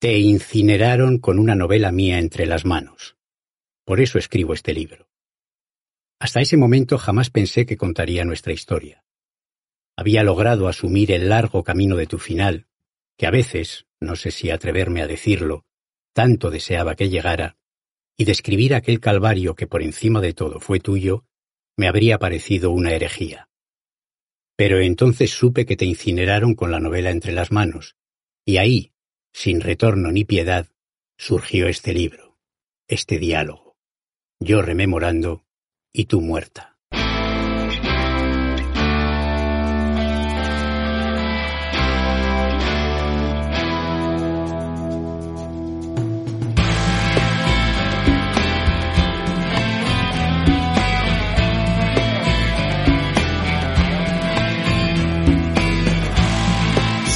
Te incineraron con una novela mía entre las manos. Por eso escribo este libro. Hasta ese momento jamás pensé que contaría nuestra historia. Había logrado asumir el largo camino de tu final, que a veces, no sé si atreverme a decirlo, tanto deseaba que llegara, y describir aquel calvario que por encima de todo fue tuyo, me habría parecido una herejía. Pero entonces supe que te incineraron con la novela entre las manos, y ahí, sin retorno ni piedad, surgió este libro, este diálogo, yo rememorando y tú muerta.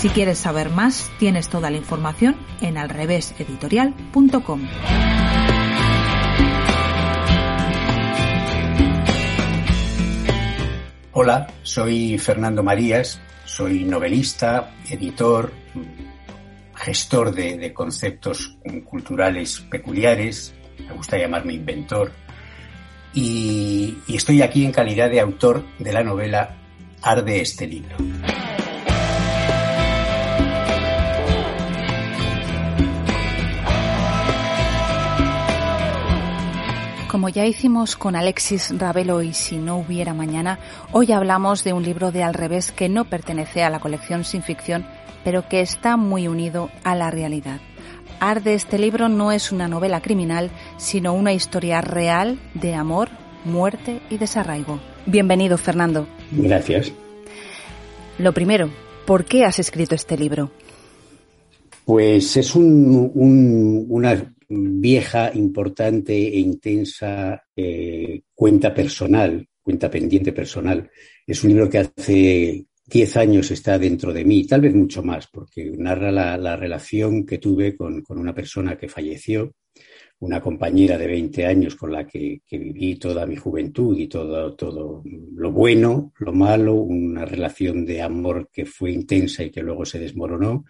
Si quieres saber más, tienes toda la información en alreveseditorial.com. Hola, soy Fernando Marías, soy novelista, editor, gestor de, conceptos culturales peculiares, me gusta llamarme inventor, y estoy aquí en calidad de autor de la novela Arde este libro. Como ya hicimos con Alexis Ravelo y Si no hubiera mañana, hoy hablamos de un libro de al revés que no pertenece a la colección sin ficción, pero que está muy unido a la realidad. Arde este libro no es una novela criminal, sino una historia real de amor, muerte y desarraigo. Bienvenido, Fernando. Gracias. Lo primero, ¿por qué has escrito este libro? Pues es un, una vieja, importante e intensa eh, cuenta personal, cuenta pendiente personal. Es un libro que hace diez años está dentro de mí, tal vez mucho más, porque narra la, relación que tuve con, una persona que falleció, una compañera de 20 años con la que, que, viví toda mi juventud y todo, todo lo bueno, lo malo, una relación de amor que fue intensa y que luego se desmoronó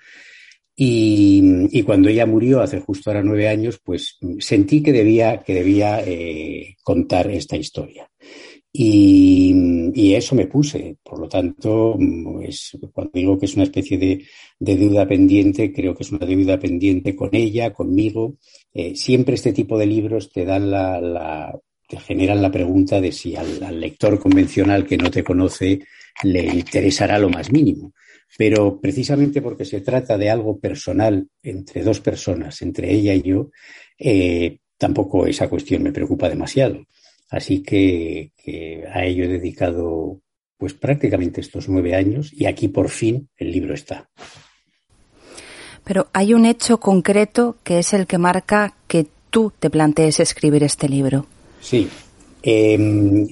y, cuando ella murió hace justo ahora nueve años, pues sentí que debía, que debía eh, contar esta historia. Y, eso me puse. Por lo tanto, cuando digo que es una especie de, deuda pendiente, creo que es una deuda pendiente con ella, conmigo. Eh, siempre este tipo de libros te dan la te generan la pregunta de si al lector convencional que no te conoce le interesará lo más mínimo pero precisamente porque se trata de algo personal entre dos personas, entre ella y yo, eh, tampoco esa cuestión me preocupa demasiado. Así que, a ello he dedicado pues prácticamente estos nueve años y aquí por fin el libro está. Pero hay un hecho concreto que es el que marca que tú te plantees escribir este libro. Sí. Em,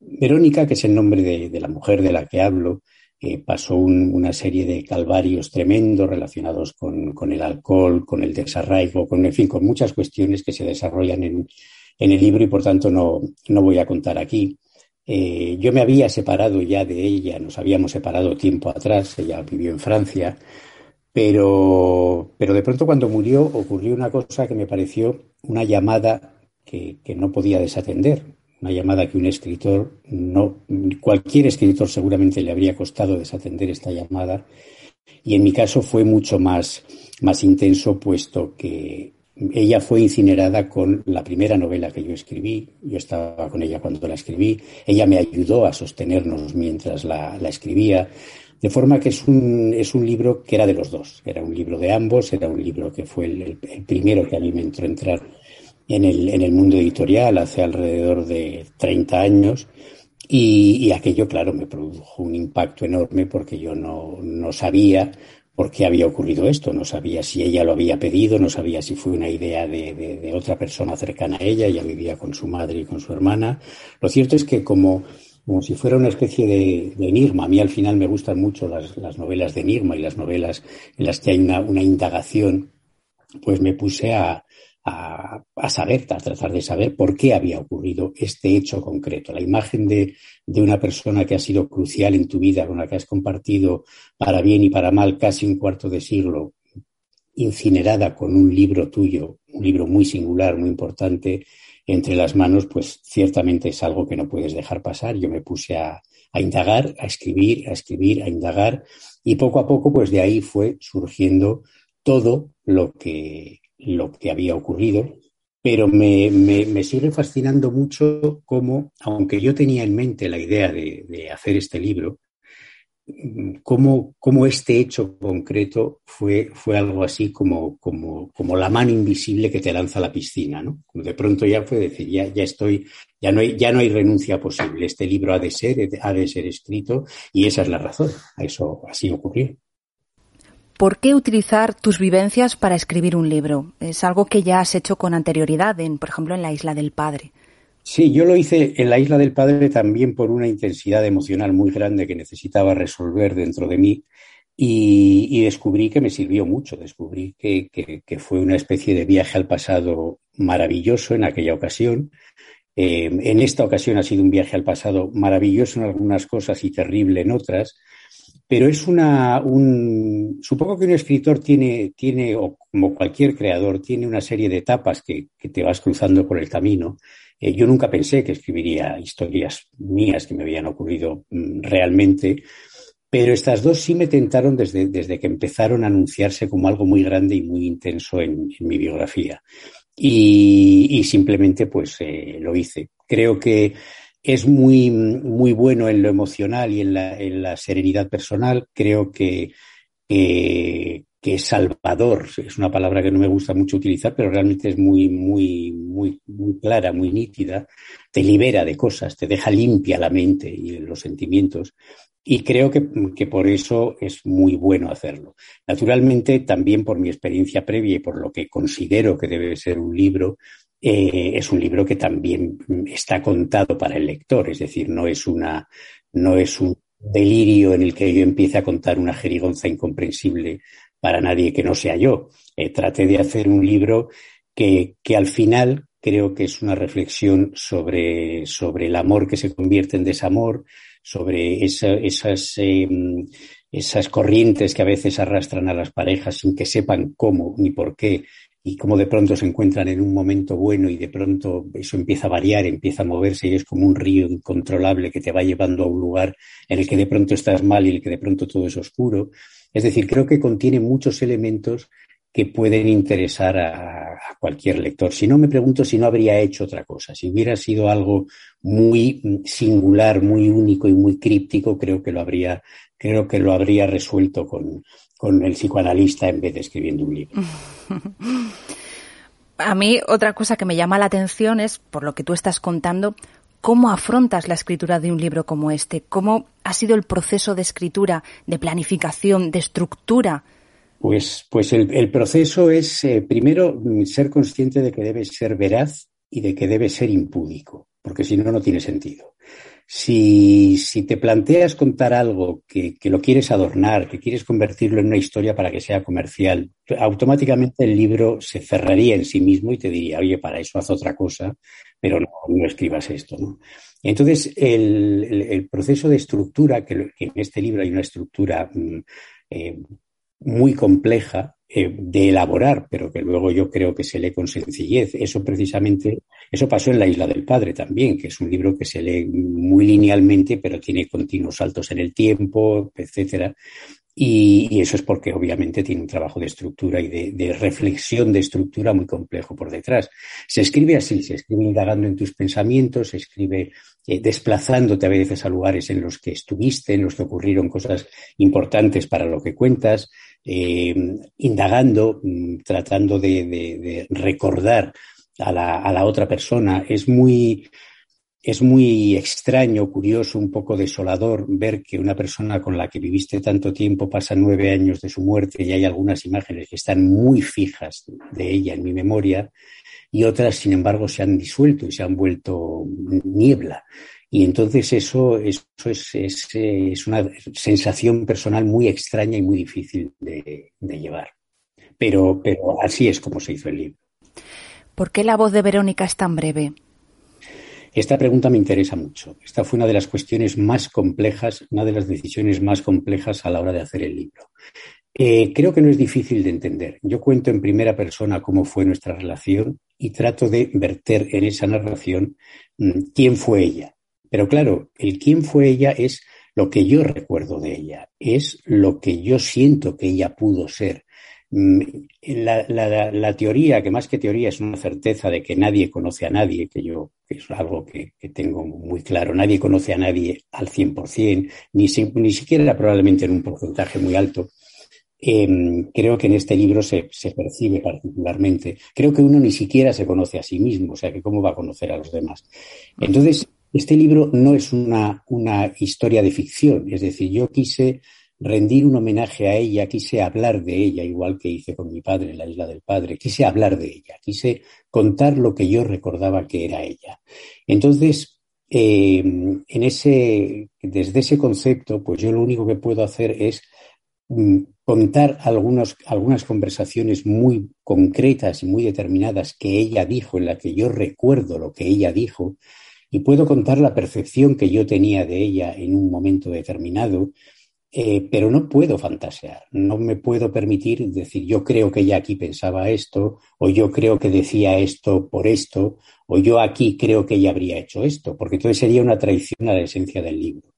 Verónica, que es el nombre de, la mujer de la que hablo, pasó una serie de calvarios tremendos relacionados con, el alcohol, con el desarraigo, con, en fin, con muchas cuestiones que se desarrollan en, el libro y por tanto no, no voy a contar aquí. Eh, yo me había separado ya de ella, nos habíamos separado tiempo atrás, ella vivió en Francia, pero, pero de pronto cuando murió ocurrió una cosa que me pareció una llamada que, que no podía desatender una llamada que un escritor, no, cualquier escritor seguramente le habría costado desatender esta llamada, y en mi caso fue mucho más, más intenso, puesto que ella fue incinerada con la primera novela que yo escribí, yo estaba con ella cuando la escribí, ella me ayudó a sostenernos mientras la, escribía, de forma que es un, es un libro que era de los dos, era un libro de ambos, era un libro que fue el, el primero que a mí me entró a entrar en el, en el mundo editorial hace alrededor de 30 años y, aquello, claro, me produjo un impacto enorme porque yo no, no sabía por qué había ocurrido esto. No sabía si ella lo había pedido, no sabía si fue una idea de, otra persona cercana a ella. Ella vivía con su madre y con su hermana. Lo cierto es que como, como si fuera una especie de, enigma, a mí al final me gustan mucho las, novelas de enigma y las novelas en las que hay una indagación, pues me puse a, a, saber, a tratar de saber por qué había ocurrido este hecho concreto. La imagen de, una persona que ha sido crucial en tu vida, con la que has compartido para bien y para mal casi un cuarto de siglo, incinerada con un libro tuyo, un libro muy singular, muy importante, entre las manos, pues ciertamente es algo que no puedes dejar pasar. Yo me puse a, a indagar, a escribir, a escribir, a indagar, y poco a poco, pues de ahí fue surgiendo todo lo que, lo que había ocurrido, pero me, me, sigue fascinando mucho cómo, aunque yo tenía en mente la idea de, hacer este libro, cómo, cómo, este hecho concreto fue, fue algo así como, como, como, la mano invisible que te lanza a la piscina, ¿no? De pronto ya fue decir, ya, ya estoy, ya no, hay, ya no hay renuncia posible. Este libro ha de ser, ha de ser escrito, y esa es la razón. A eso así ocurrió. ¿Por qué utilizar tus vivencias para escribir un libro? Es algo que ya has hecho con anterioridad, en, por ejemplo, en la Isla del Padre. Sí, yo lo hice en la Isla del Padre también por una intensidad emocional muy grande que necesitaba resolver dentro de mí y, descubrí que me sirvió mucho, descubrí que, fue una especie de viaje al pasado maravilloso en aquella ocasión. Eh, en esta ocasión ha sido un viaje al pasado maravilloso en algunas cosas y terrible en otras, pero es una, un, supongo que un escritor tiene, tiene, o como cualquier creador, tiene una serie de etapas que, te vas cruzando por el camino. Eh, yo nunca pensé que escribiría historias mías que me habían ocurrido mm, realmente, pero estas dos sí me tentaron desde, desde, que empezaron a anunciarse como algo muy grande y muy intenso en, mi biografía. Y, simplemente pues eh, lo hice. Creo que es muy, muy bueno en lo emocional y en la, en la serenidad personal. Creo que, que, es salvador. Es una palabra que no me gusta mucho utilizar, pero realmente es muy, muy, muy, muy clara, muy nítida. Te libera de cosas, te deja limpia la mente y los sentimientos. Y creo que, que, por eso es muy bueno hacerlo. Naturalmente, también por mi experiencia previa y por lo que considero que debe ser un libro, eh, es un libro que también está contado para el lector, es decir, no es una, no es un delirio en el que yo empiece a contar una jerigonza incomprensible para nadie que no sea yo. Eh, traté de hacer un libro que, que, al final creo que es una reflexión sobre, sobre el amor que se convierte en desamor, sobre esas, em, esas corrientes que a veces arrastran a las parejas sin que sepan cómo ni por qué y cómo de pronto se encuentran en un momento bueno y de pronto eso empieza a variar, empieza a moverse y es como un río incontrolable que te va llevando a un lugar en el que de pronto estás mal y en el que de pronto todo es oscuro. Es decir, creo que contiene muchos elementos que pueden interesar a, cualquier lector. Si no, me pregunto si no habría hecho otra cosa. Si hubiera sido algo muy singular, muy único y muy críptico, creo que lo habría, creo que lo habría resuelto con, con el psicoanalista en vez de escribiendo un libro. A mí otra cosa que me llama la atención es, por lo que tú estás contando, cómo afrontas la escritura de un libro como este, cómo ha sido el proceso de escritura, de planificación, de estructura. Pues, pues el, proceso es, eh, primero, ser consciente de que debe ser veraz y de que debe ser impúdico, porque si no, no tiene sentido. Si, si te planteas contar algo que, que, lo quieres adornar, que quieres convertirlo en una historia para que sea comercial, automáticamente el libro se cerraría en sí mismo y te diría, oye, para eso haz otra cosa, pero no, no escribas esto. ¿no? Entonces, el, el, proceso de estructura, que, en este libro hay una estructura mm, eh, muy compleja, eh, de elaborar, pero que luego yo creo que se lee con sencillez. Eso precisamente, eso pasó en La Isla del Padre también, que es un libro que se lee muy linealmente, pero tiene continuos saltos en el tiempo, etcétera. Y, eso es porque obviamente tiene un trabajo de estructura y de, reflexión de estructura muy complejo por detrás. Se escribe así, se escribe indagando en tus pensamientos, se escribe eh, desplazándote a veces a lugares en los que estuviste, en los que ocurrieron cosas importantes para lo que cuentas, eh, indagando, mm, tratando de, recordar a la, a la, otra persona. Es muy, es muy extraño, curioso, un poco desolador ver que una persona con la que viviste tanto tiempo pasa nueve años de su muerte y hay algunas imágenes que están muy fijas de ella en mi memoria y otras, sin embargo, se han disuelto y se han vuelto niebla. Y entonces eso, eso es, es, una sensación personal muy extraña y muy difícil de, de llevar. Pero, pero así es como se hizo el libro. ¿Por qué la voz de Verónica es tan breve? Esta pregunta me interesa mucho. Esta fue una de las cuestiones más complejas, una de las decisiones más complejas a la hora de hacer el libro. Eh, creo que no es difícil de entender. Yo cuento en primera persona cómo fue nuestra relación y trato de verter en esa narración mm, quién fue ella. Pero claro, el quién fue ella es lo que yo recuerdo de ella, es lo que yo siento que ella pudo ser, Mm, la, la, teoría, que más que teoría es una certeza de que nadie conoce a nadie, que yo que es algo que, tengo muy claro, nadie conoce a nadie al 100%, ni, ni siquiera probablemente en un porcentaje muy alto. Em, creo que en este libro se, se, percibe particularmente. Creo que uno ni siquiera se conoce a sí mismo, o sea, que cómo va a conocer a los demás. Entonces, este libro no es una, una historia de ficción, es decir, yo quise rendir un homenaje a ella, quise hablar de ella, igual que hice con mi padre en la isla del padre, quise hablar de ella, quise contar lo que yo recordaba que era ella. Entonces, eh, en ese, desde ese concepto, pues yo lo único que puedo hacer es mm, contar algunas conversaciones muy concretas y muy determinadas que ella dijo, en la que yo recuerdo lo que ella dijo, y puedo contar la percepción que yo tenía de ella en un momento determinado, eh, pero no puedo fantasear, no me puedo permitir decir yo creo que ella aquí pensaba esto, o yo creo que decía esto por esto, o yo aquí creo que ella habría hecho esto, porque entonces sería una traición a la esencia del libro.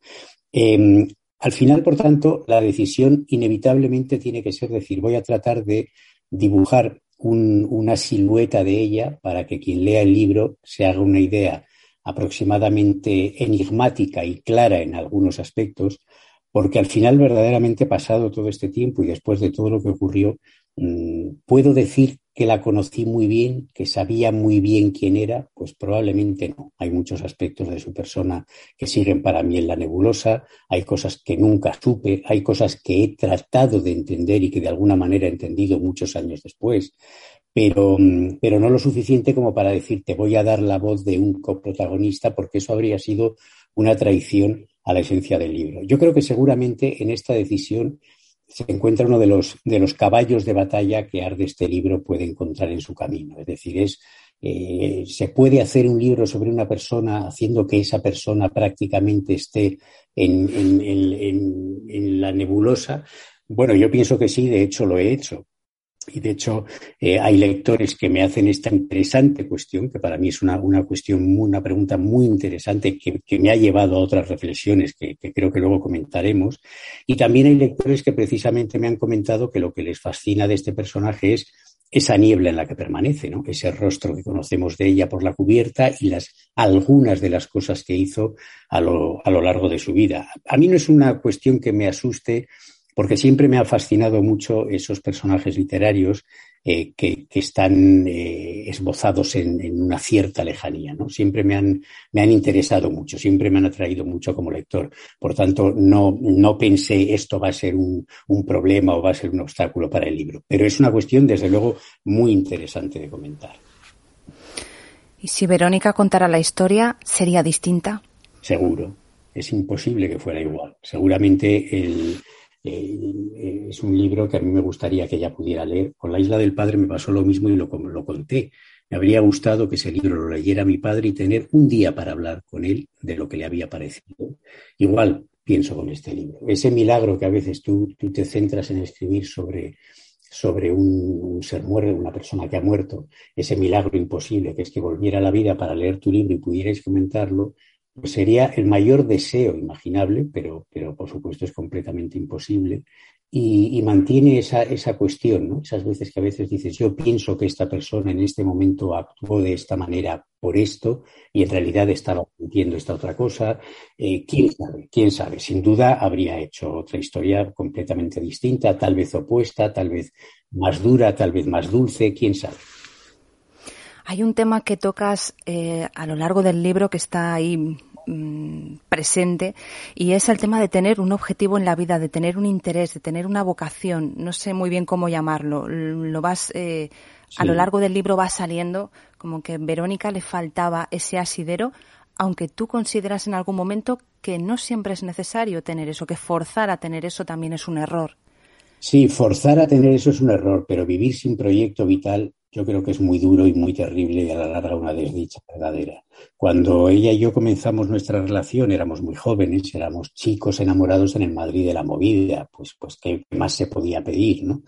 Em, al final, por tanto, la decisión inevitablemente tiene que ser decir voy a tratar de dibujar una silueta de ella para que quien lea el libro se haga una idea aproximadamente enigmática y clara en algunos aspectos porque al final verdaderamente pasado todo este tiempo y después de todo lo que ocurrió, mm, puedo decir que la conocí muy bien, que sabía muy bien quién era, pues probablemente no. Hay muchos aspectos de su persona que siguen para mí en la nebulosa, hay cosas que nunca supe, hay cosas que he tratado de entender y que de alguna manera he entendido muchos años después, pero, mm, pero no lo suficiente como para decir te voy a dar la voz de un coprotagonista, porque eso habría sido una traición a la esencia del libro. Yo creo que seguramente en esta decisión se encuentra uno de los, de los caballos de batalla que Arde este libro puede encontrar en su camino. Es decir, es, eh, se puede hacer un libro sobre una persona haciendo que esa persona prácticamente esté en, en la nebulosa. Bueno, yo pienso que sí, de hecho lo he hecho. Y de hecho, eh, hay lectores que me hacen esta interesante cuestión, que para mí es una, una cuestión, una pregunta muy interesante que, que, me ha llevado a otras reflexiones que, que, creo que luego comentaremos. Y también hay lectores que precisamente me han comentado que lo que les fascina de este personaje es esa niebla en la que permanece, ¿no? ese rostro que conocemos de ella por la cubierta y las algunas de las cosas que hizo a lo, a lo largo de su vida. A mí no es una cuestión que me asuste porque siempre me ha fascinado mucho esos personajes literarios eh, que, están eh, esbozados en, una cierta lejanía, ¿no? Siempre me han, me han interesado mucho, siempre me han atraído mucho como lector. Por tanto, no, no pensé esto va a ser un, un problema o va a ser un obstáculo para el libro. Pero es una cuestión, desde luego, muy interesante de comentar. ¿Y si Verónica contara la historia, sería distinta? Seguro. Es imposible que fuera igual. Seguramente el, eh, es un libro que a mí me gustaría que ella pudiera leer. Con La Isla del Padre me pasó lo mismo y lo, conté. Me habría gustado que ese libro lo leyera mi padre y tener un día para hablar con él de lo que le había parecido. Igual pienso con este libro. Ese milagro que a veces tú, tú te centras en escribir sobre, sobre un, un, ser muerto, una persona que ha muerto, ese milagro imposible que es que volviera a la vida para leer tu libro y pudierais comentarlo, sería el mayor deseo imaginable, pero, pero por supuesto es completamente imposible. Y, mantiene esa, esa cuestión, ¿no? Esas veces que a veces dices, yo pienso que esta persona en este momento actuó de esta manera por esto y en realidad estaba sintiendo esta otra cosa. Eh, ¿Quién sabe? ¿Quién sabe? Sin duda habría hecho otra historia completamente distinta, tal vez opuesta, tal vez más dura, tal vez más dulce, quién sabe. Hay un tema que tocas eh, a lo largo del libro que está ahí mm, presente y es el tema de tener un objetivo en la vida, de tener un interés, de tener una vocación. No sé muy bien cómo llamarlo. Lo vas eh, a lo largo del libro va saliendo como que a Verónica le faltaba ese asidero, aunque tú consideras en algún momento que no siempre es necesario tener eso, que forzar a tener eso también es un error. Sí, forzar a tener eso es un error, pero vivir sin proyecto vital yo creo que es muy duro y muy terrible y a la larga una desdicha verdadera. Cuando ella y yo comenzamos nuestra relación éramos muy jóvenes, éramos chicos enamorados en el Madrid de la movida, pues, pues qué más se podía pedir, ¿no?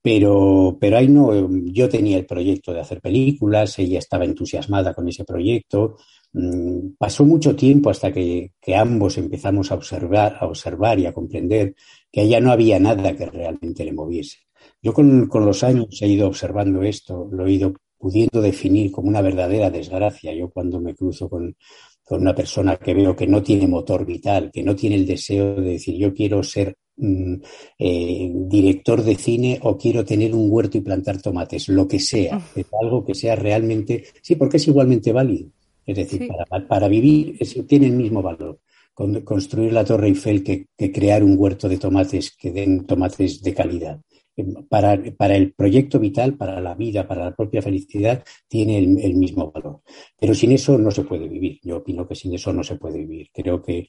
Pero, pero ahí no, yo tenía el proyecto de hacer películas, ella estaba entusiasmada con ese proyecto. Mm, pasó mucho tiempo hasta que, que ambos empezamos a observar, a observar y a comprender que a ella no había nada que realmente le moviese. Yo con, con, los años he ido observando esto, lo he ido pudiendo definir como una verdadera desgracia. Yo cuando me cruzo con, con una persona que veo que no tiene motor vital, que no tiene el deseo de decir yo quiero ser mm, eh, director de cine o quiero tener un huerto y plantar tomates, lo que sea, es algo que sea realmente, sí, porque es igualmente válido. Es decir, para, para, vivir tiene el mismo valor. construir la Torre Eiffel que, que crear un huerto de tomates que den tomates de calidad para, para, el proyecto vital, para la vida, para la propia felicidad, tiene el, mismo valor. Pero sin eso no se puede vivir. Yo opino que sin eso no se puede vivir. Creo que,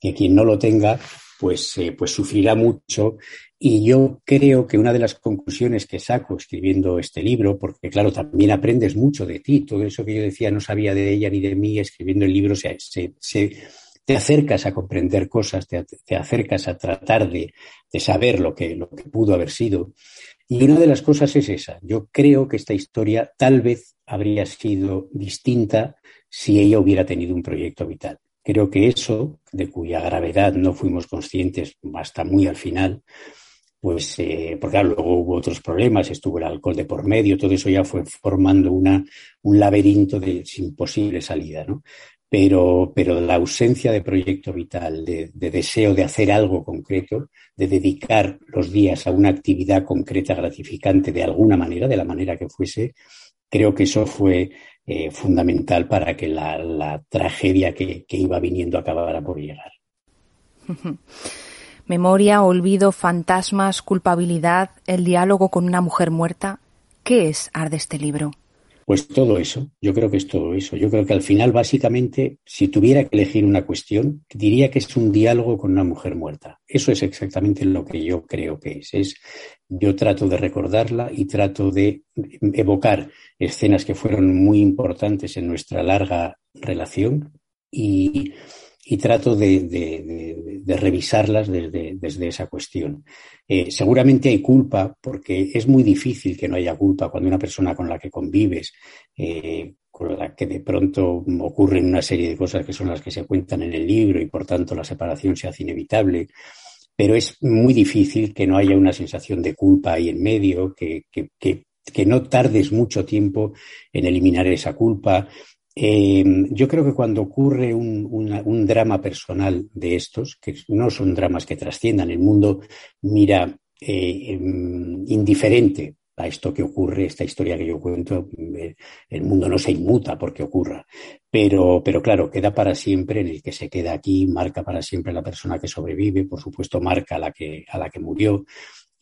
que quien no lo tenga, pues, eh, pues sufrirá mucho. Y yo creo que una de las conclusiones que saco escribiendo este libro, porque claro, también aprendes mucho de ti, todo eso que yo decía no sabía de ella ni de mí, escribiendo el libro se, se, se te acercas a comprender cosas, te, acercas a tratar de, saber lo que, lo que pudo haber sido. Y una de las cosas es esa. Yo creo que esta historia tal vez habría sido distinta si ella hubiera tenido un proyecto vital. Creo que eso, de cuya gravedad no fuimos conscientes hasta muy al final, pues, eh, porque luego hubo otros problemas, estuvo el alcohol de por medio, todo eso ya fue formando un laberinto de sin posible salida, ¿no? Pero, pero la ausencia de proyecto vital, de, deseo de hacer algo concreto, de dedicar los días a una actividad concreta gratificante de alguna manera, de la manera que fuese, creo que eso fue eh, fundamental para que la, tragedia que, que iba viniendo acabara por llegar. Memoria, olvido, fantasmas, culpabilidad, el diálogo con una mujer muerta. ¿Qué es Arde este libro? Pues todo eso, yo creo que es todo eso. Yo creo que al final, básicamente, si tuviera que elegir una cuestión, diría que es un diálogo con una mujer muerta. Eso es exactamente lo que yo creo que es. es yo trato de recordarla y trato de evocar escenas que fueron muy importantes en nuestra larga relación y, y trato de, de, de, revisarlas desde, desde esa cuestión. Eh, seguramente hay culpa, porque es muy difícil que no haya culpa cuando una persona con la que convives, eh, con la que de pronto ocurren una serie de cosas que son las que se cuentan en el libro y por tanto la separación se hace inevitable. Pero es muy difícil que no haya una sensación de culpa ahí en medio, que, que, que, que no tardes mucho tiempo en eliminar esa culpa, eh, yo creo que cuando ocurre un, un, drama personal de estos, que no son dramas que trasciendan, el mundo mira eh, em, indiferente a esto que ocurre, esta historia que yo cuento, eh, el mundo no se inmuta porque ocurra, pero, pero claro, queda para siempre en el que se queda aquí, marca para siempre la persona que sobrevive, por supuesto marca a la que, a la que murió,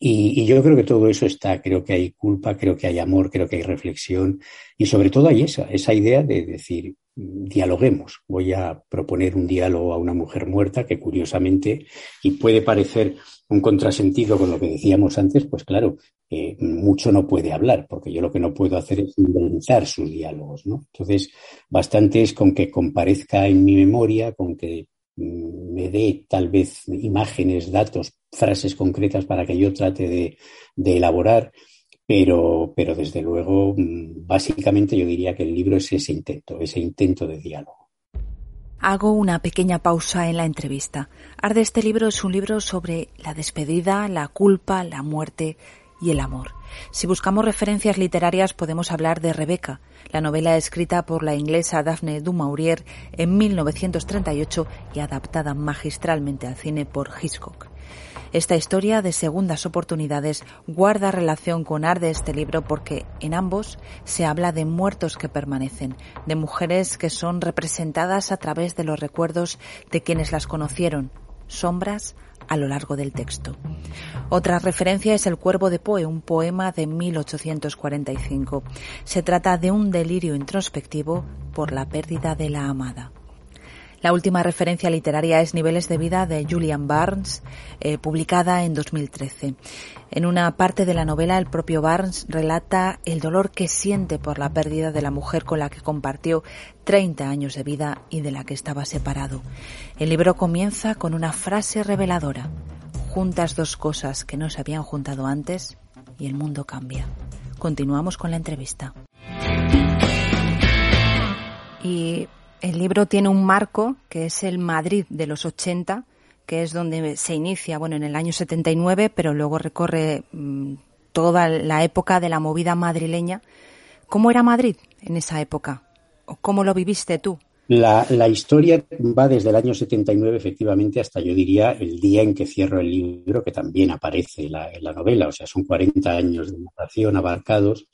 y, yo creo que todo eso está, creo que hay culpa, creo que hay amor, creo que hay reflexión y sobre todo hay esa, esa idea de decir, dialoguemos. Voy a proponer un diálogo a una mujer muerta que curiosamente, y puede parecer un contrasentido con lo que decíamos antes, pues claro, eh, mucho no puede hablar, porque yo lo que no puedo hacer es inventar sus diálogos, ¿no? Entonces, bastante es con que comparezca en mi memoria, con que me dé tal vez imágenes, datos, frases concretas para que yo trate de, de elaborar, pero, pero desde luego, mm, básicamente yo diría que el libro es ese intento, ese intento de diálogo. Hago una pequeña pausa en la entrevista. Arde este libro es un libro sobre la despedida, la culpa, la muerte y el amor. Si buscamos referencias literarias podemos hablar de Rebeca, la novela escrita por la inglesa Daphne du Maurier en 1938 y adaptada magistralmente al cine por Hitchcock. Esta historia de segundas oportunidades guarda relación con Ar de este libro porque en ambos se habla de muertos que permanecen, de mujeres que son representadas a través de los recuerdos de quienes las conocieron, sombras a lo largo del texto. Otra referencia es El Cuervo de Poe, un poema de 1845. Se trata de un delirio introspectivo por la pérdida de la amada. La última referencia literaria es Niveles de vida de Julian Barnes, eh, publicada en 2013. En una parte de la novela, el propio Barnes relata el dolor que siente por la pérdida de la mujer con la que compartió 30 años de vida y de la que estaba separado. El libro comienza con una frase reveladora. Juntas dos cosas que no se habían juntado antes y el mundo cambia. Continuamos con la entrevista. Y el libro tiene un marco que es el Madrid de los 80, que es donde se inicia, bueno, en el año 79, pero luego recorre mm, toda la época de la movida madrileña. ¿Cómo era Madrid en esa época? ¿O cómo lo viviste tú? La, historia va desde el año 79, efectivamente, hasta yo diría el día en que cierro el libro, que también aparece en la novela. O sea, son 40 años de narración abarcados.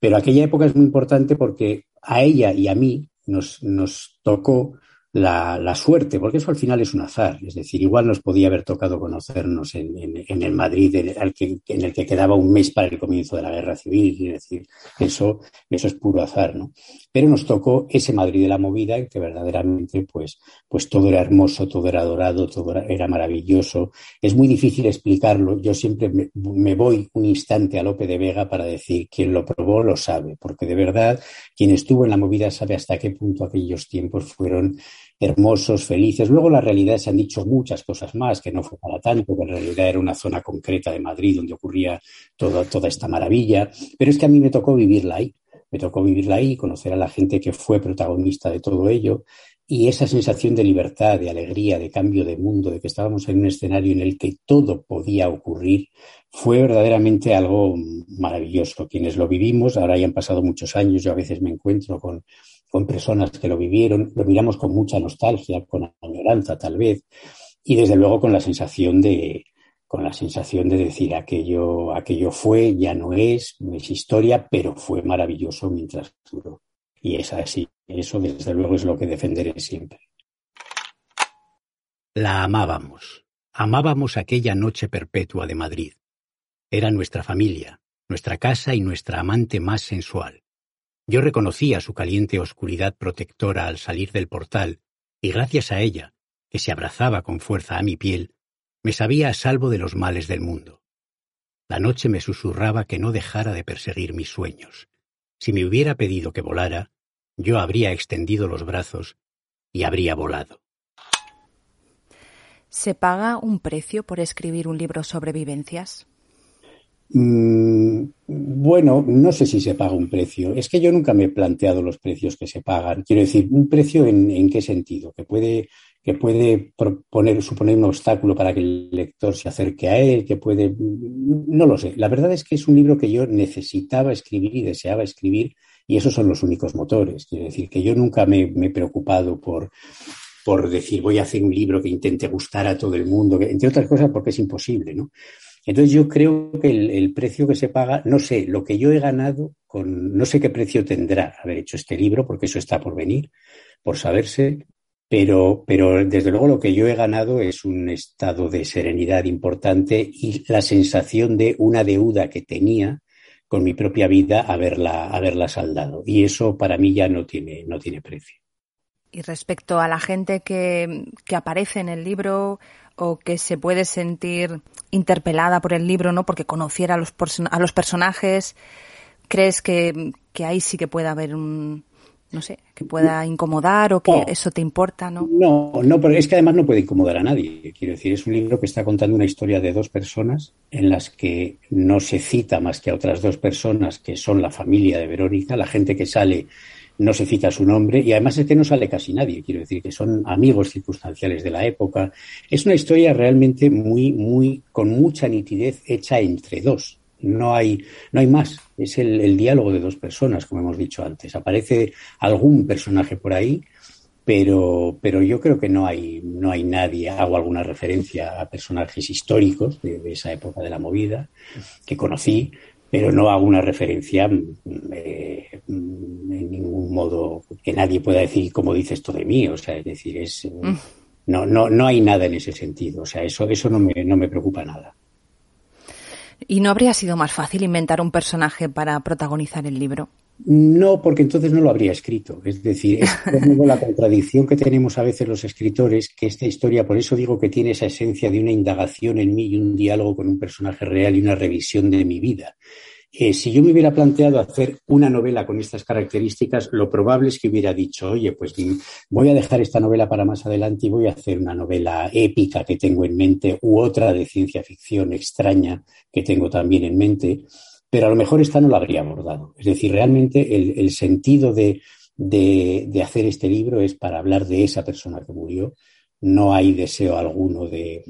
Pero aquella época es muy importante porque a ella y a mí nos, nos tocó la, suerte, porque eso al final es un azar. Es decir, igual nos podía haber tocado conocernos en, en, el Madrid en el, que, en el que quedaba un mes para el comienzo de la guerra civil. Es decir, eso, eso es puro azar, ¿no? Pero nos tocó ese Madrid de la movida en que verdaderamente, pues, pues todo era hermoso, todo era dorado, todo era, maravilloso. Es muy difícil explicarlo. Yo siempre me, me voy un instante a Lope de Vega para decir quien lo probó lo sabe, porque de verdad quien estuvo en la movida sabe hasta qué punto aquellos tiempos fueron hermosos, felices. Luego la realidad se han dicho muchas cosas más, que no fue para tanto, que en realidad era una zona concreta de Madrid donde ocurría todo, toda esta maravilla. Pero es que a mí me tocó vivirla ahí. Me tocó vivirla ahí, conocer a la gente que fue protagonista de todo ello y esa sensación de libertad, de alegría, de cambio de mundo, de que estábamos en un escenario en el que todo podía ocurrir, fue verdaderamente algo maravilloso. Quienes lo vivimos, ahora ya han pasado muchos años, yo a veces me encuentro con con personas que lo vivieron, lo miramos con mucha nostalgia, con añoranza tal vez, y desde luego con la sensación de, con la sensación de decir aquello, aquello fue, ya no es, no es historia, pero fue maravilloso mientras duró. Y es así, eso desde luego es lo que defenderé siempre. La amábamos, amábamos aquella noche perpetua de Madrid. Era nuestra familia, nuestra casa y nuestra amante más sensual. Yo reconocía su caliente oscuridad protectora al salir del portal, y gracias a ella, que se abrazaba con fuerza a mi piel, me sabía a salvo de los males del mundo. La noche me susurraba que no dejara de perseguir mis sueños. Si me hubiera pedido que volara, yo habría extendido los brazos y habría volado. ¿Se paga un precio por escribir un libro sobre vivencias? Mm, bueno, no sé si se paga un precio. Es que yo nunca me he planteado los precios que se pagan. Quiero decir, ¿un precio en, qué sentido? Que puede, que puede suponer un obstáculo para que el lector se acerque a él, que puede. No lo sé. La verdad es que es un libro que yo necesitaba escribir y deseaba escribir, y esos son los únicos motores. Quiero decir, que yo nunca me, me he preocupado por, por decir voy a hacer un libro que intente gustar a todo el mundo, entre otras cosas porque es imposible, ¿no? Entonces yo creo que el, precio que se paga, no sé, lo que yo he ganado, con, no sé qué precio tendrá haber hecho este libro, porque eso está por venir, por saberse, pero, pero desde luego lo que yo he ganado es un estado de serenidad importante y la sensación de una deuda que tenía con mi propia vida haberla, haberla saldado. Y eso para mí ya no tiene, no tiene precio. Y respecto a la gente que, que aparece en el libro, o que se puede sentir interpelada por el libro, ¿no? Porque conociera a los, a los personajes. ¿Crees que, que ahí sí que pueda haber un, no sé, que pueda incomodar o que eso te importa, ¿no? No, no, pero es que además no puede incomodar a nadie. Quiero decir, es un libro que está contando una historia de dos personas en las que no se cita más que a otras dos personas que son la familia de Verónica, la gente que sale no se cita su nombre y además es que no sale casi nadie, quiero decir que son amigos circunstanciales de la época. Es una historia realmente muy, muy, con mucha nitidez hecha entre dos. No hay, no hay más. Es el, el diálogo de dos personas, como hemos dicho antes. Aparece algún personaje por ahí, pero, pero yo creo que no hay, no hay nadie, hago alguna referencia a personajes históricos de, esa época de la movida que conocí, pero no hago una referencia eh, en ningún modo que nadie pueda decir cómo dice esto de mí, o sea, es decir, es, mm. no, no, no hay nada en ese sentido, o sea, eso, eso no me, no me preocupa nada. ¿Y no habría sido más fácil inventar un personaje para protagonizar el libro? No, porque entonces no lo habría escrito. Es decir, es la contradicción que tenemos a veces los escritores, que esta historia, por eso digo que tiene esa esencia de una indagación en mí y un diálogo con un personaje real y una revisión de mi vida. Eh, si yo me hubiera planteado hacer una novela con estas características, lo probable es que hubiera dicho, oye, pues voy a dejar esta novela para más adelante y voy a hacer una novela épica que tengo en mente u otra de ciencia ficción extraña que tengo también en mente pero a lo mejor esta no la habría abordado. Es decir, realmente el, sentido de, hacer este libro es para hablar de esa persona que murió. No hay deseo alguno de,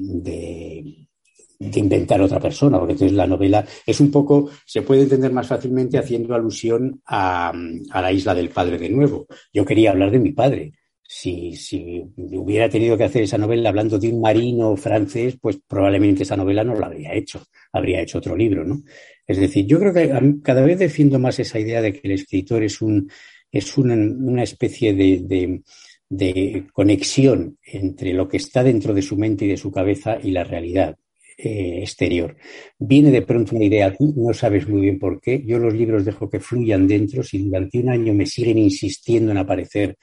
inventar otra persona, porque entonces la novela es un poco, se puede entender más fácilmente haciendo alusión a, a la isla del padre de nuevo. Yo quería hablar de mi padre, si, si, hubiera tenido que hacer esa novela hablando de un marino francés, pues probablemente esa novela no la habría hecho, habría hecho otro libro, ¿no? Es decir, yo creo que cada vez defiendo más esa idea de que el escritor es, un, es una, especie de, de, conexión entre lo que está dentro de su mente y de su cabeza y la realidad eh, exterior. Viene de pronto una idea, tú no sabes muy bien por qué. Yo los libros dejo que fluyan dentro. Si durante un año me siguen insistiendo en aparecer,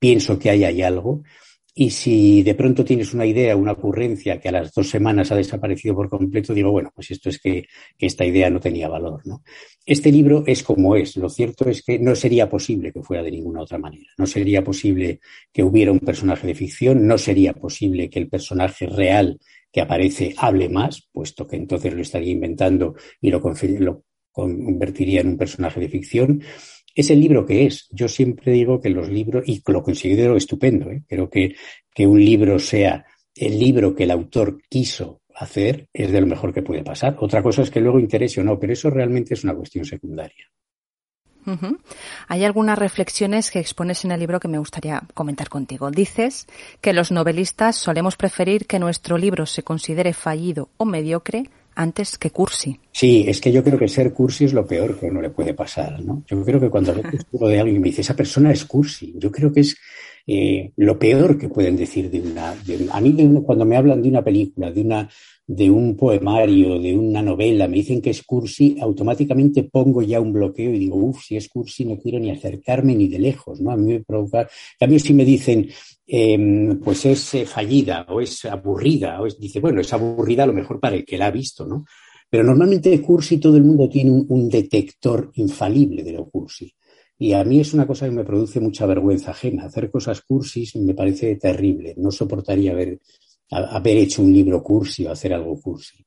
pienso que ahí hay algo. Y si de pronto tienes una idea, una ocurrencia que a las dos semanas ha desaparecido por completo, digo, bueno, pues esto es que, esta idea no tenía valor, ¿no? Este libro es como es. Lo cierto es que no sería posible que fuera de ninguna otra manera. No sería posible que hubiera un personaje de ficción, no sería posible que el personaje real que aparece hable más, puesto que entonces lo estaría inventando y lo, lo convertiría en un personaje de ficción es el libro que es. Yo siempre digo que los libros, y lo considero estupendo, ¿eh? creo que, que un libro sea el libro que el autor quiso hacer es de lo mejor que puede pasar. Otra cosa es que luego interese o no, pero eso realmente es una cuestión secundaria. Hay algunas reflexiones que expones en el libro que me gustaría comentar contigo. Dices que los novelistas solemos preferir que nuestro libro se considere fallido o mediocre antes que cursi. Sí, es que yo creo que ser cursi es lo peor que uno le puede pasar, ¿no? Yo creo que cuando veo de alguien y me dice, esa persona es cursi, yo creo que es eh, lo peor que pueden decir de una... a mí cuando me hablan de una película, de una de un poemario, de una novela, me dicen que es cursi, automáticamente pongo ya un bloqueo y digo, uff, si es cursi no quiero ni acercarme ni de lejos, ¿no? A mí me provoca... También si me dicen, em, pues es eh, fallida o es aburrida, o es, dice, bueno, es aburrida a lo mejor para el que la ha visto, ¿no? Pero normalmente cursi todo el mundo tiene un, un detector infalible de lo cursi. Y a mí es una cosa que me produce mucha vergüenza ajena. Hacer cosas cursis me parece terrible. No soportaría ver haber hecho un libro cursi o hacer algo cursi.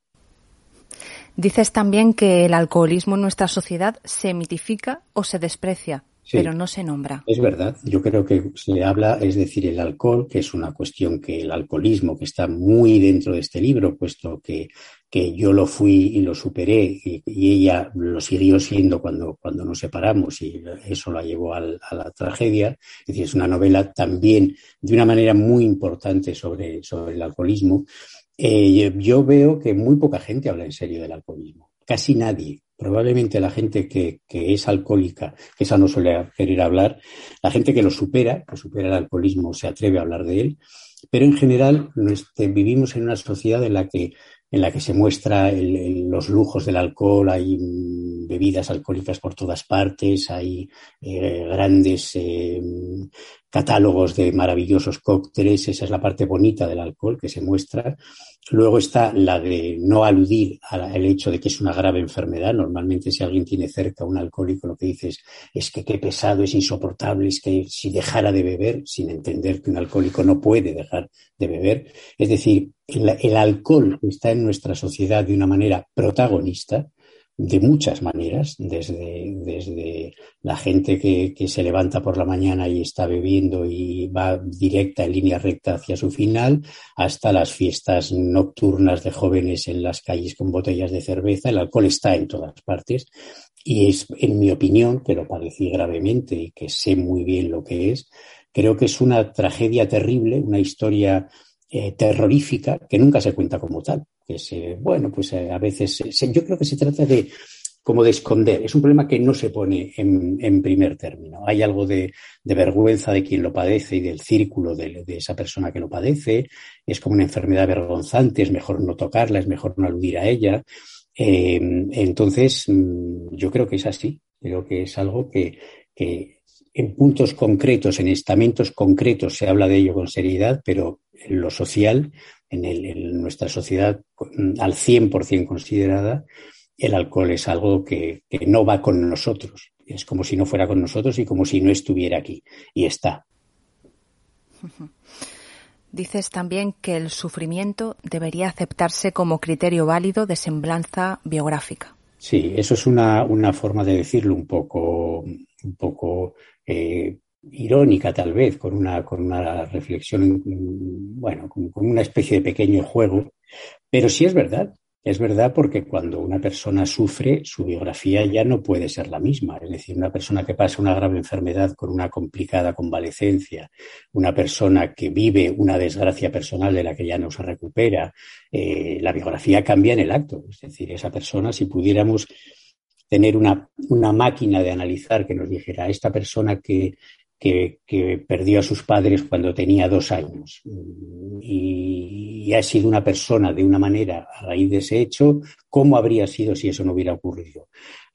Dices también que el alcoholismo en nuestra sociedad se mitifica o se desprecia, pero no se nombra. Es verdad, yo creo que se habla, es decir, el alcohol, que es una cuestión que el alcoholismo, que está muy dentro de este libro, puesto que que yo lo fui y lo superé y, ella lo siguió siendo cuando, cuando nos separamos y eso la llevó a la tragedia. Es decir, es una novela también de una manera muy importante sobre, sobre el alcoholismo. Eh, yo veo que muy poca gente habla en serio del alcoholismo. Casi nadie. Probablemente la gente que, es alcohólica, que esa no suele querer hablar, la gente que lo supera, que supera el alcoholismo, se atreve a hablar de él, pero en general vivimos en una sociedad en la que en la que se muestra los lujos del alcohol, hay bebidas alcohólicas por todas partes, hay eh, grandes eh, catálogos de maravillosos cócteles, esa es la parte bonita del alcohol que se muestra. Luego está la de no aludir al hecho de que es una grave enfermedad. Normalmente si alguien tiene cerca un alcohólico lo que dices es que qué pesado, es insoportable, es que si dejara de beber, sin entender que un alcohólico no puede dejar de beber. Es decir, el, alcohol está en nuestra sociedad de una manera protagonista de muchas maneras, desde, desde la gente que, se levanta por la mañana y está bebiendo y va directa, en línea recta hacia su final, hasta las fiestas nocturnas de jóvenes en las calles con botellas de cerveza. El alcohol está en todas partes y es, en mi opinión, que lo padecí gravemente y que sé muy bien lo que es, creo que es una tragedia terrible, una historia eh, terrorífica que nunca se cuenta como tal. Que se, bueno, pues eh, a veces yo creo que se trata de como de esconder. Es un problema que no se pone en, en primer término. Hay algo de, de, vergüenza de quien lo padece y del círculo de, de, esa persona que lo padece. Es como una enfermedad vergonzante, es mejor no tocarla, es mejor no aludir a ella. Eh, entonces, mm, yo creo que es así. Creo que es algo que, que en puntos concretos, en estamentos concretos se habla de ello con seriedad, pero en lo social, en, el, en nuestra sociedad al 100% considerada, el alcohol es algo que, que, no va con nosotros. Es como si no fuera con nosotros y como si no estuviera aquí. Y está. Dices también que el sufrimiento debería aceptarse como criterio válido de semblanza biográfica. Sí, eso es una, una forma de decirlo un poco, un poco eh, irónica tal vez, con una, con una reflexión, bueno, con, con, una especie de pequeño juego, pero sí es verdad. Es verdad porque cuando una persona sufre, su biografía ya no puede ser la misma. Es decir, una persona que pasa una grave enfermedad con una complicada convalecencia, una persona que vive una desgracia personal de la que ya no se recupera, eh, la biografía cambia en el acto. Es decir, esa persona, si pudiéramos tener una, una máquina de analizar que nos dijera esta persona que, que, perdió a sus padres cuando tenía dos años y, ha sido una persona de una manera a raíz de ese hecho, ¿cómo habría sido si eso no hubiera ocurrido?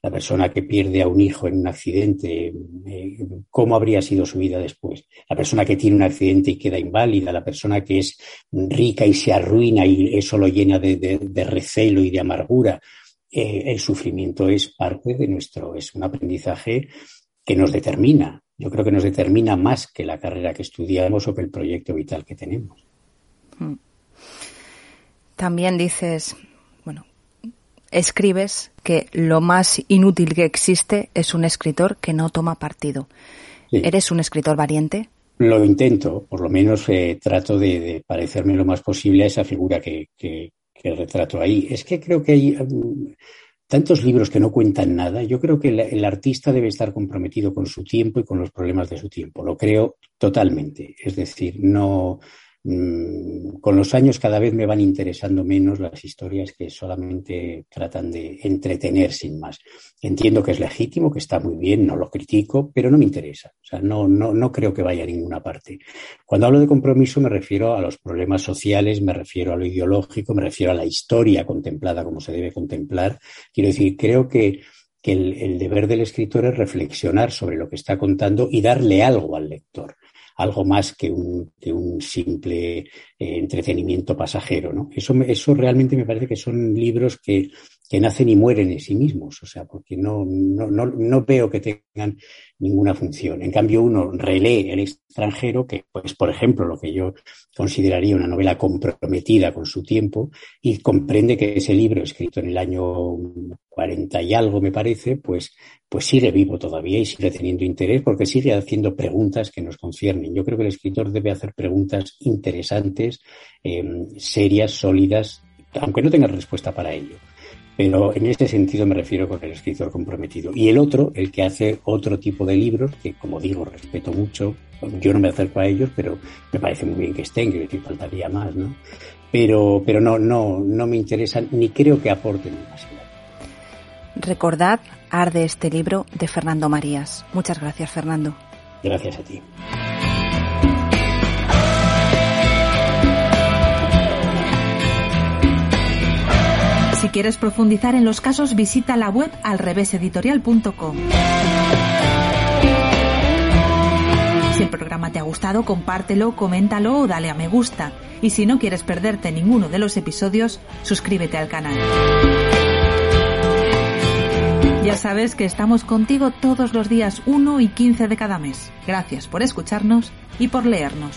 La persona que pierde a un hijo en un accidente, eh, ¿cómo habría sido su vida después? La persona que tiene un accidente y queda inválida, la persona que es rica y se arruina y eso lo llena de, de recelo y de amargura eh, el sufrimiento es parte de nuestro, es un aprendizaje que nos determina. Yo creo que nos determina más que la carrera que estudiamos o que el proyecto vital que tenemos. Hmm. También dices, bueno, escribes que lo más inútil que existe es un escritor que no toma partido. Sí. ¿Eres un escritor valiente? Lo intento, por lo menos eh, trato de, de, parecerme lo más posible a esa figura que, que, que retrato ahí. Es que creo que hay um, tantos libros que no cuentan nada. Yo creo que el, artista debe estar comprometido con su tiempo y con los problemas de su tiempo. Lo creo totalmente. Es decir, no, con los años cada vez me van interesando menos las historias que solamente tratan de entretener sin más. Entiendo que es legítimo, que está muy bien, no lo critico, pero no me interesa. O sea, no, no, no creo que vaya a ninguna parte. Cuando hablo de compromiso me refiero a los problemas sociales, me refiero a lo ideológico, me refiero a la historia contemplada como se debe contemplar. Quiero decir, creo que que el, deber del escritor es reflexionar sobre lo que está contando y darle algo al lector algo más que un, que un simple eh, entretenimiento pasajero. ¿no? Eso, eso realmente me parece que son libros que, que nacen y mueren en sí mismos, o sea, porque no, no, no, no veo que tengan ninguna función. En cambio, uno relee el extranjero, que pues, por ejemplo, lo que yo consideraría una novela comprometida con su tiempo, y comprende que ese libro, escrito en el año 40 y algo, me parece, pues, pues sigue vivo todavía y sigue teniendo interés porque sigue haciendo preguntas que nos conciernen. Yo creo que el escritor debe hacer preguntas interesantes, eh, serias, sólidas, aunque no tenga respuesta para ello. Pero en este sentido me refiero con el escritor comprometido. Y el otro, el que hace otro tipo de libros, que como digo, respeto mucho, yo no me acerco a ellos, pero me parece muy bien que estén, que decir, faltaría más, ¿no? Pero, pero no, no, no me interesan ni creo que aporten demasiado. Recordad, arde este libro de Fernando Marías. Muchas gracias, Fernando. Gracias a ti. Si quieres profundizar en los casos, visita la web alreveseditorial.com. Si el programa te ha gustado, compártelo, coméntalo o dale a me gusta. Y si no quieres perderte ninguno de los episodios, suscríbete al canal. Ya sabes que estamos contigo todos los días 1 y 15 de cada mes. Gracias por escucharnos y por leernos.